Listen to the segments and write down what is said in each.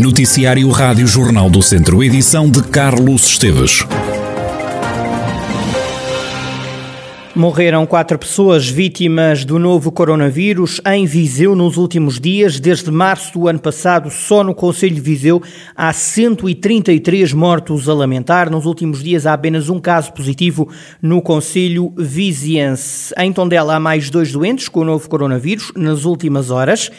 Noticiário Rádio Jornal do Centro, edição de Carlos Esteves. Morreram quatro pessoas vítimas do novo coronavírus em Viseu nos últimos dias. Desde março do ano passado, só no Conselho de Viseu há 133 mortos a lamentar. Nos últimos dias há apenas um caso positivo no Conselho Viziense. Em Tondela há mais dois doentes com o novo coronavírus nas últimas horas.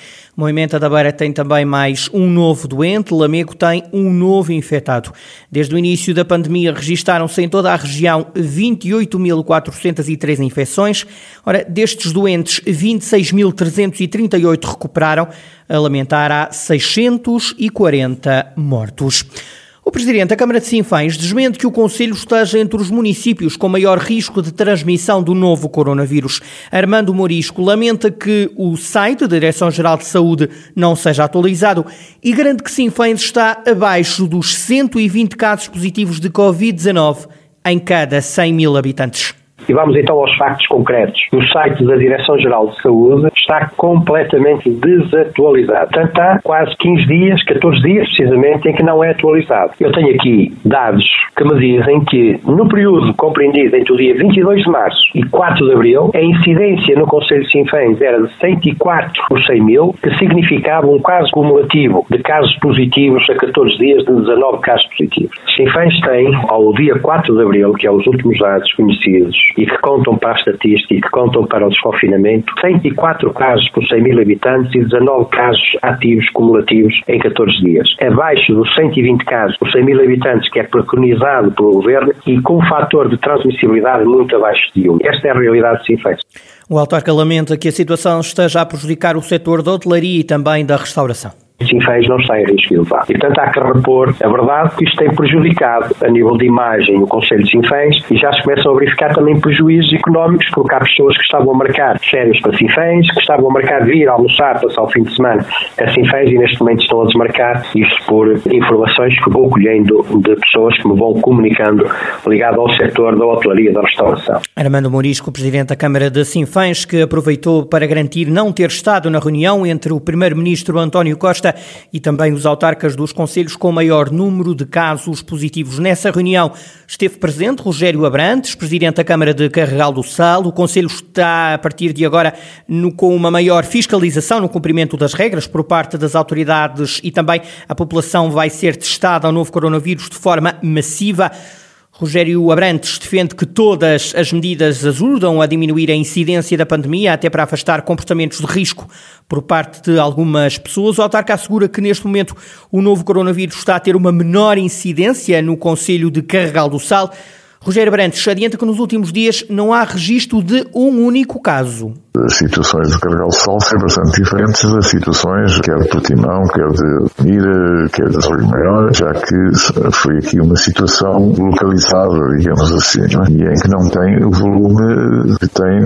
Moimenta da Beira tem também mais um novo doente, Lamego tem um novo infectado. Desde o início da pandemia registaram-se em toda a região 28.403 infecções. Ora, destes doentes, 26.338 recuperaram, a lamentar há 640 mortos. O Presidente da Câmara de Sinfães desmente que o Conselho esteja entre os municípios com maior risco de transmissão do novo coronavírus. Armando Morisco lamenta que o site da Direção-Geral de Saúde não seja atualizado e garante que Sinfães está abaixo dos 120 casos positivos de Covid-19 em cada 100 mil habitantes. E vamos então aos factos concretos. O site da Direção-Geral de Saúde está completamente desatualizado. Portanto, há quase 15 dias, 14 dias precisamente, em que não é atualizado. Eu tenho aqui dados que me dizem que no período compreendido entre o dia 22 de março e 4 de abril, a incidência no Conselho de Sinfãs era de 104 por 100 mil, que significava um caso cumulativo de casos positivos a 14 dias de 19 casos positivos. Sinfãs tem, ao dia 4 de abril, que é os últimos dados conhecidos, e que contam para a estatística e que contam para o desconfinamento, 104 casos por 100 mil habitantes e 19 casos ativos cumulativos em 14 dias. Abaixo dos 120 casos por 100 mil habitantes, que é preconizado pelo Governo, e com um fator de transmissibilidade muito abaixo de 1. Esta é a realidade de Sinfãs. O autarca lamenta que a situação esteja a prejudicar o setor da hotelaria e também da restauração. Sinfãs não está em risco elevado. E, portanto, há que repor a verdade que isto tem prejudicado a nível de imagem o Conselho de Sinfãs e já se começam a verificar também prejuízos económicos, porque há pessoas que estavam a marcar férias para Sinfãs, que estavam a marcar vir almoçar, passar o fim de semana a Sinfãs e neste momento estão a desmarcar, isto por informações que vou colhendo de pessoas que me vão comunicando ligado ao setor da hotelaria da restauração. Armando Morisco, Presidente da Câmara de Sinfãs, que aproveitou para garantir não ter estado na reunião entre o Primeiro-Ministro António Costa e também os autarcas dos conselhos com maior número de casos positivos. Nessa reunião esteve presente Rogério Abrantes, presidente da Câmara de Carregal do Sal. O conselho está a partir de agora no, com uma maior fiscalização no cumprimento das regras por parte das autoridades e também a população vai ser testada ao novo coronavírus de forma massiva. Rogério Abrantes defende que todas as medidas ajudam a diminuir a incidência da pandemia, até para afastar comportamentos de risco por parte de algumas pessoas. O autarca assegura que neste momento o novo coronavírus está a ter uma menor incidência no Conselho de Carregal do Sal. Rogério Brantes adianta que nos últimos dias não há registro de um único caso. As situações de Carregal Sol são bastante diferentes das situações, quer de Portimão, quer de Mira, quer de Rio Maior, já que foi aqui uma situação localizada, digamos assim, é? e em que não tem o volume que tem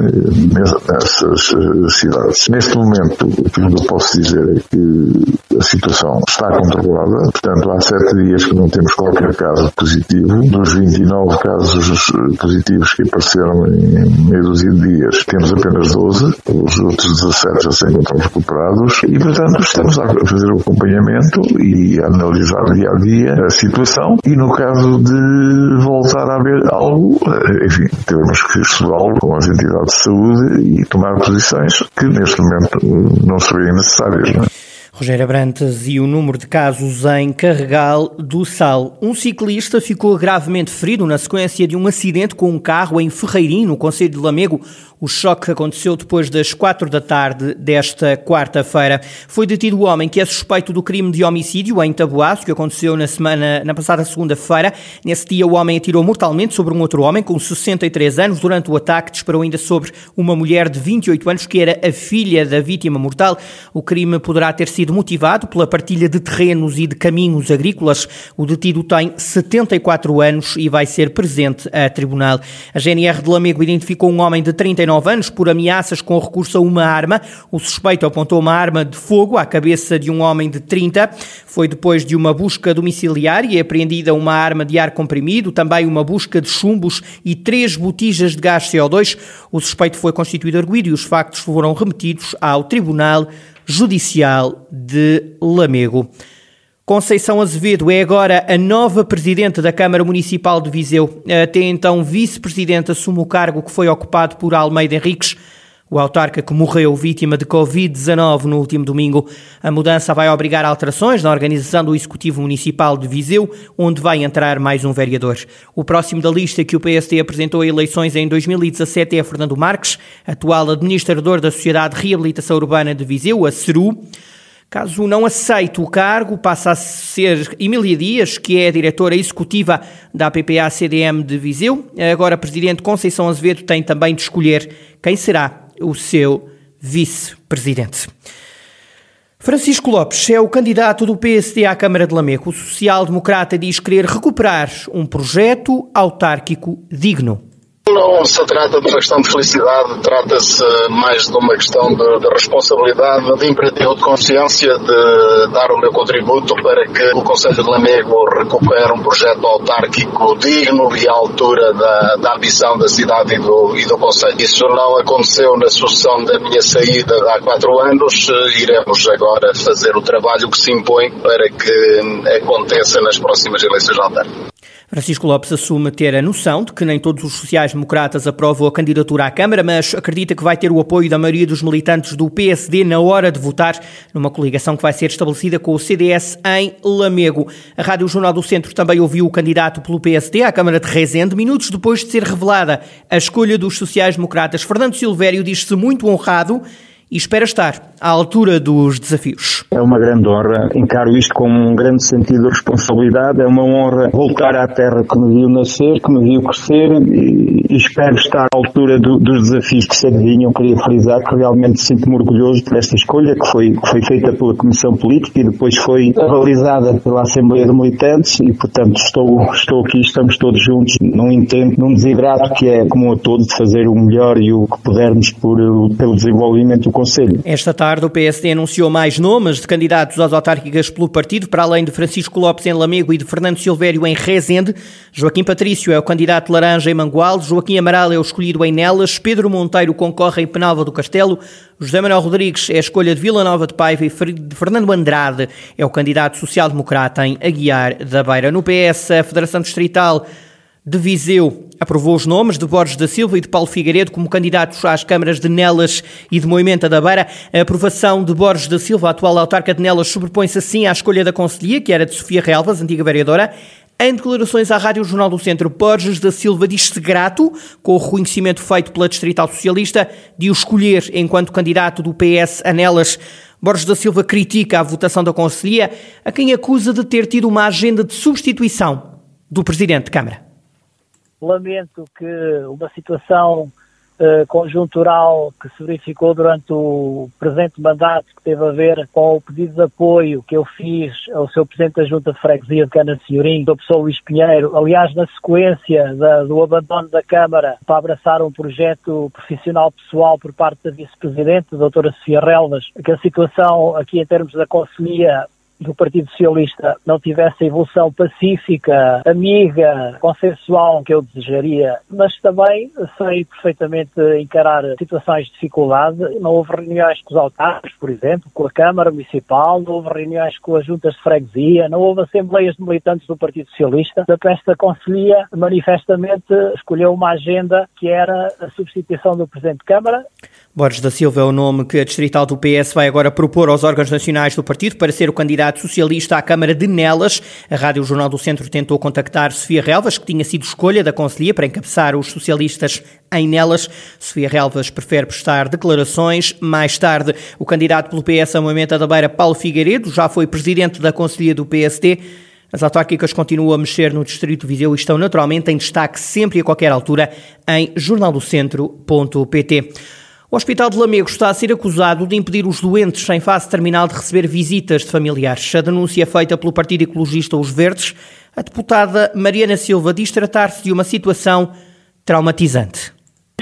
nessas eh, cidades. Neste momento, o que eu posso dizer é que a situação está controlada, portanto, há sete dias que não temos qualquer caso positivo. Dos 29 casos eh, positivos que apareceram em meio dúzia de dias, temos apenas 12 os outros 17 já se encontram recuperados e, portanto, estamos a fazer o acompanhamento e a analisar dia a dia a situação e, no caso de voltar a haver algo, eh, enfim, temos que estudá-lo com as entidades de saúde e tomar posições que, neste momento, não seriam necessárias. Não é? Rogério Abrantes e o número de casos em Carregal do Sal. Um ciclista ficou gravemente ferido na sequência de um acidente com um carro em Ferreirinho, no Conselho de Lamego. O choque aconteceu depois das quatro da tarde desta quarta-feira. Foi detido o homem que é suspeito do crime de homicídio em Taboaço, que aconteceu na semana, na passada segunda-feira. Nesse dia, o homem atirou mortalmente sobre um outro homem com 63 anos. Durante o ataque, disparou ainda sobre uma mulher de 28 anos, que era a filha da vítima mortal. O crime poderá ter sido motivado pela partilha de terrenos e de caminhos agrícolas. O detido tem 74 anos e vai ser presente a tribunal. A GNR de Lamego identificou um homem de 39 39 anos por ameaças com recurso a uma arma. O suspeito apontou uma arma de fogo à cabeça de um homem de 30. Foi depois de uma busca domiciliar e apreendida uma arma de ar comprimido, também uma busca de chumbos e três botijas de gás CO2. O suspeito foi constituído arguído e os factos foram remetidos ao Tribunal Judicial de Lamego. Conceição Azevedo é agora a nova presidente da Câmara Municipal de Viseu. Até então, vice-presidente assume o cargo que foi ocupado por Almeida Henriques, o autarca que morreu vítima de Covid-19 no último domingo. A mudança vai obrigar alterações na organização do Executivo Municipal de Viseu, onde vai entrar mais um vereador. O próximo da lista que o PSD apresentou a eleições em 2017 é Fernando Marques, atual administrador da Sociedade de Reabilitação Urbana de Viseu, a CERU. Caso não aceite o cargo, passa a ser Emília Dias, que é a diretora executiva da APPA-CDM de Viseu. Agora, presidente Conceição Azevedo tem também de escolher quem será o seu vice-presidente. Francisco Lopes é o candidato do PSD à Câmara de Lamego. O social-democrata diz querer recuperar um projeto autárquico digno. Não se trata de uma questão de felicidade, trata-se mais de uma questão de, de, responsabilidade, de imperativo de consciência, de dar o meu contributo para que o Conselho de Lamego recupere um projeto autárquico digno e à altura da, da ambição da cidade e do, e do Conselho. Isso não aconteceu na sucessão da minha saída há quatro anos, iremos agora fazer o trabalho que se impõe para que aconteça nas próximas eleições autárquicas. Francisco Lopes assume ter a noção de que nem todos os sociais-democratas aprovam a candidatura à Câmara, mas acredita que vai ter o apoio da maioria dos militantes do PSD na hora de votar numa coligação que vai ser estabelecida com o CDS em Lamego. A Rádio Jornal do Centro também ouviu o candidato pelo PSD à Câmara de Rezende, minutos depois de ser revelada a escolha dos sociais-democratas. Fernando Silvério diz-se muito honrado e espera estar à altura dos desafios. É uma grande honra, encaro isto com um grande sentido de responsabilidade, é uma honra voltar à terra que me viu nascer, que me viu crescer e, e espero estar à altura do, dos desafios que se adivinham. Queria frisar que realmente sinto-me orgulhoso por esta escolha que foi, que foi feita pela Comissão Política e depois foi avalizada pela Assembleia de Militantes e, portanto, estou, estou aqui, estamos todos juntos num intento, num desidrato que é comum a todos de fazer o melhor e o que pudermos por, pelo desenvolvimento Conselho. Esta tarde o PSD anunciou mais nomes de candidatos às autárquicas pelo partido, para além de Francisco Lopes em Lamego e de Fernando Silvério em Rezende. Joaquim Patrício é o candidato laranja em Mangual, Joaquim Amaral é o escolhido em Nelas, Pedro Monteiro concorre em Penalva do Castelo, José Manuel Rodrigues é a escolha de Vila Nova de Paiva e Fernando Andrade é o candidato social-democrata em Aguiar da Beira. No PS, a Federação Distrital de Viseu aprovou os nomes de Borges da Silva e de Paulo Figueiredo como candidatos às câmaras de Nelas e de Moimenta da Beira. A aprovação de Borges da Silva, atual autarca de Nelas, sobrepõe-se assim à escolha da Conselhia, que era de Sofia Relvas, antiga vereadora. Em declarações à Rádio Jornal do Centro, Borges da Silva diz-se grato com o reconhecimento feito pela Distrital Socialista de o escolher enquanto candidato do PS a Nelas. Borges da Silva critica a votação da Conselhia, a quem acusa de ter tido uma agenda de substituição do Presidente de Câmara lamento que uma situação uh, conjuntural que se verificou durante o presente mandato, que teve a ver com o pedido de apoio que eu fiz ao seu Presidente da Junta de Freguesia de Cana Senhorim, o professor Luís Pinheiro, aliás, na sequência da, do abandono da Câmara para abraçar um projeto profissional pessoal por parte da Vice-Presidente, doutora Sofia Relvas, que a situação aqui em termos da Conselhia do Partido Socialista não tivesse a evolução pacífica, amiga, consensual que eu desejaria, mas também sei perfeitamente encarar situações de dificuldade. Não houve reuniões com os autarcas, por exemplo, com a Câmara Municipal, não houve reuniões com as juntas de freguesia, não houve assembleias de militantes do Partido Socialista. Portanto, esta Conselhia manifestamente escolheu uma agenda que era a substituição do Presidente de Câmara. Borges da Silva é o nome que a distrital do PS vai agora propor aos órgãos nacionais do partido para ser o candidato candidato socialista à Câmara de Nelas. A Rádio Jornal do Centro tentou contactar Sofia Relvas, que tinha sido escolha da Conselhia para encabeçar os socialistas em Nelas. Sofia Relvas prefere prestar declarações. Mais tarde, o candidato pelo PS a Moimenta da Beira, Paulo Figueiredo, já foi presidente da Conselhia do PSD. As autárquicas continuam a mexer no Distrito de Viseu e estão naturalmente em destaque sempre e a qualquer altura em jornaldocentro.pt. O Hospital de Lamego está a ser acusado de impedir os doentes em fase terminal de receber visitas de familiares. A denúncia é feita pelo Partido Ecologista Os Verdes. A deputada Mariana Silva diz tratar-se de uma situação traumatizante.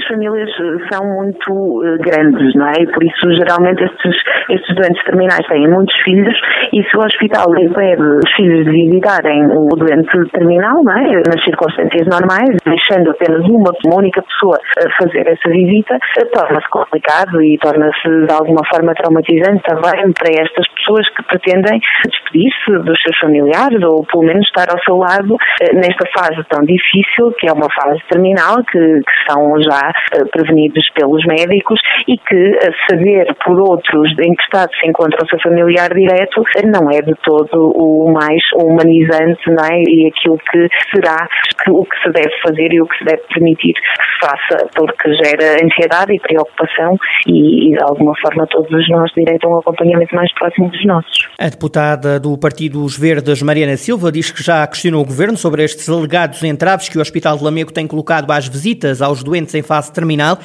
Estas famílias são muito grandes, não é? Por isso, geralmente, estes, estes doentes terminais têm muitos filhos e se o hospital impede os filhos de visitarem o doente terminal, não é? Nas circunstâncias normais, deixando apenas uma, uma única pessoa fazer essa visita, torna-se complicado e torna-se de alguma forma traumatizante também para estas pessoas que pretendem despedir-se dos seus familiares ou pelo menos estar ao seu lado eh, nesta fase tão difícil, que é uma fase terminal, que, que são já eh, prevenidos pelos médicos e que eh, saber por outros em que estado se encontra o seu familiar direto não é de todo o mais humanizante não é? e aquilo que será que, o que se deve fazer e o que se deve permitir que se faça, porque gera ansiedade e preocupação e, e de alguma forma todos nós direito a um acompanhamento mais próximo dos nossos. A deputada do Partido Os Verdes, Mariana Silva, diz que já questionou o Governo sobre estes alegados entraves que o Hospital de Lamego tem colocado às visitas aos doentes em fase terminal.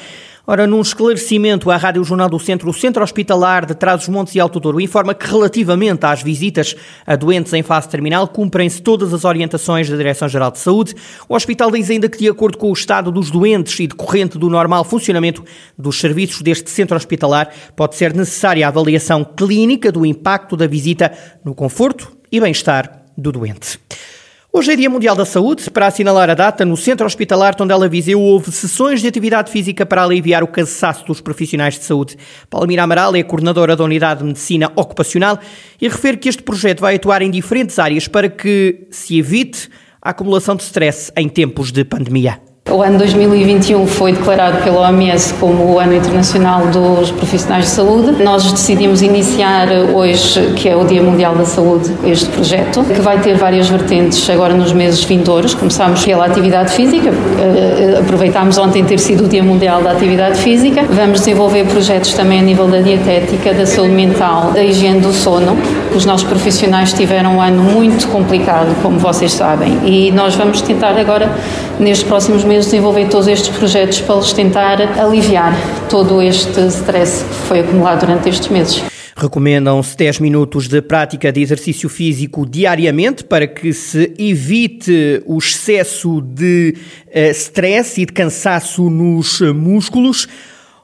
Ora, num esclarecimento à Rádio Jornal do Centro, o Centro Hospitalar de Trás-os-Montes e Alto Douro informa que relativamente às visitas a doentes em fase terminal, cumprem-se todas as orientações da Direção-Geral de Saúde. O hospital diz ainda que, de acordo com o estado dos doentes e decorrente do normal funcionamento dos serviços deste centro hospitalar, pode ser necessária a avaliação clínica do impacto da visita no conforto e bem-estar do doente. Hoje é Dia Mundial da Saúde. Para assinalar a data, no Centro Hospitalar Tondela Viseu houve sessões de atividade física para aliviar o cansaço dos profissionais de saúde. Palmira Amaral é coordenadora da Unidade de Medicina Ocupacional e refere que este projeto vai atuar em diferentes áreas para que se evite a acumulação de stress em tempos de pandemia. O ano 2021 foi declarado pela OMS como o Ano Internacional dos Profissionais de Saúde. Nós decidimos iniciar hoje, que é o Dia Mundial da Saúde, este projeto, que vai ter várias vertentes agora nos meses vindouros. Começámos pela atividade física, eh, aproveitámos ontem ter sido o Dia Mundial da Atividade Física. Vamos desenvolver projetos também a nível da dietética, da saúde mental, da higiene do sono. Os nossos profissionais tiveram um ano muito complicado, como vocês sabem, e nós vamos tentar agora, nestes próximos meses, desenvolver todos estes projetos para lhes tentar aliviar todo este stress que foi acumulado durante estes meses. Recomendam-se 10 minutos de prática de exercício físico diariamente para que se evite o excesso de uh, stress e de cansaço nos músculos.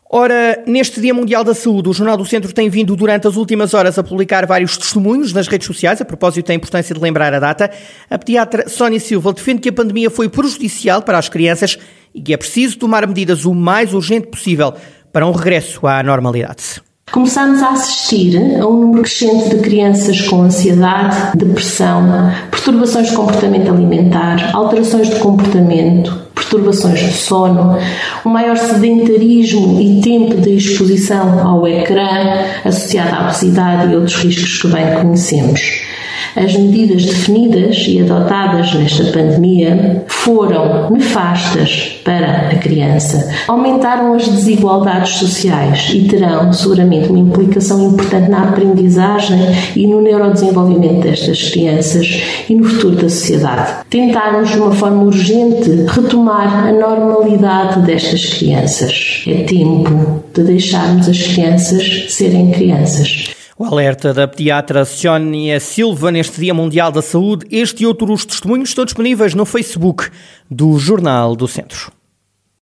Ora, neste Dia Mundial da Saúde, o Jornal do Centro tem vindo durante as últimas horas a publicar vários testemunhos nas redes sociais, a propósito da importância de lembrar a data. A pediatra Sónia Silva defende que a pandemia foi prejudicial para as crianças e que é preciso tomar medidas o mais urgente possível para um regresso à normalidade. Começamos a assistir a um número crescente de crianças com ansiedade, depressão, perturbações de comportamento alimentar, alterações de comportamento, perturbações do sono, um maior sedentarismo e tempo de exposição ao ecrã associado à obesidade e outros riscos que bem conhecemos. As medidas definidas e adotadas nesta pandemia foram nefastas para a criança, aumentaram as desigualdades sociais e terão seguramente uma implicação importante na aprendizagem e no neurodesenvolvimento destas crianças e no futuro da sociedade. Tentarmos de uma forma urgente retomar a normalidade destas crianças. É tempo de deixarmos as crianças serem crianças. O alerta da pediatra Sónia Silva neste Dia Mundial da Saúde. Este e outros testemunhos estão disponíveis no Facebook do Jornal do Centro.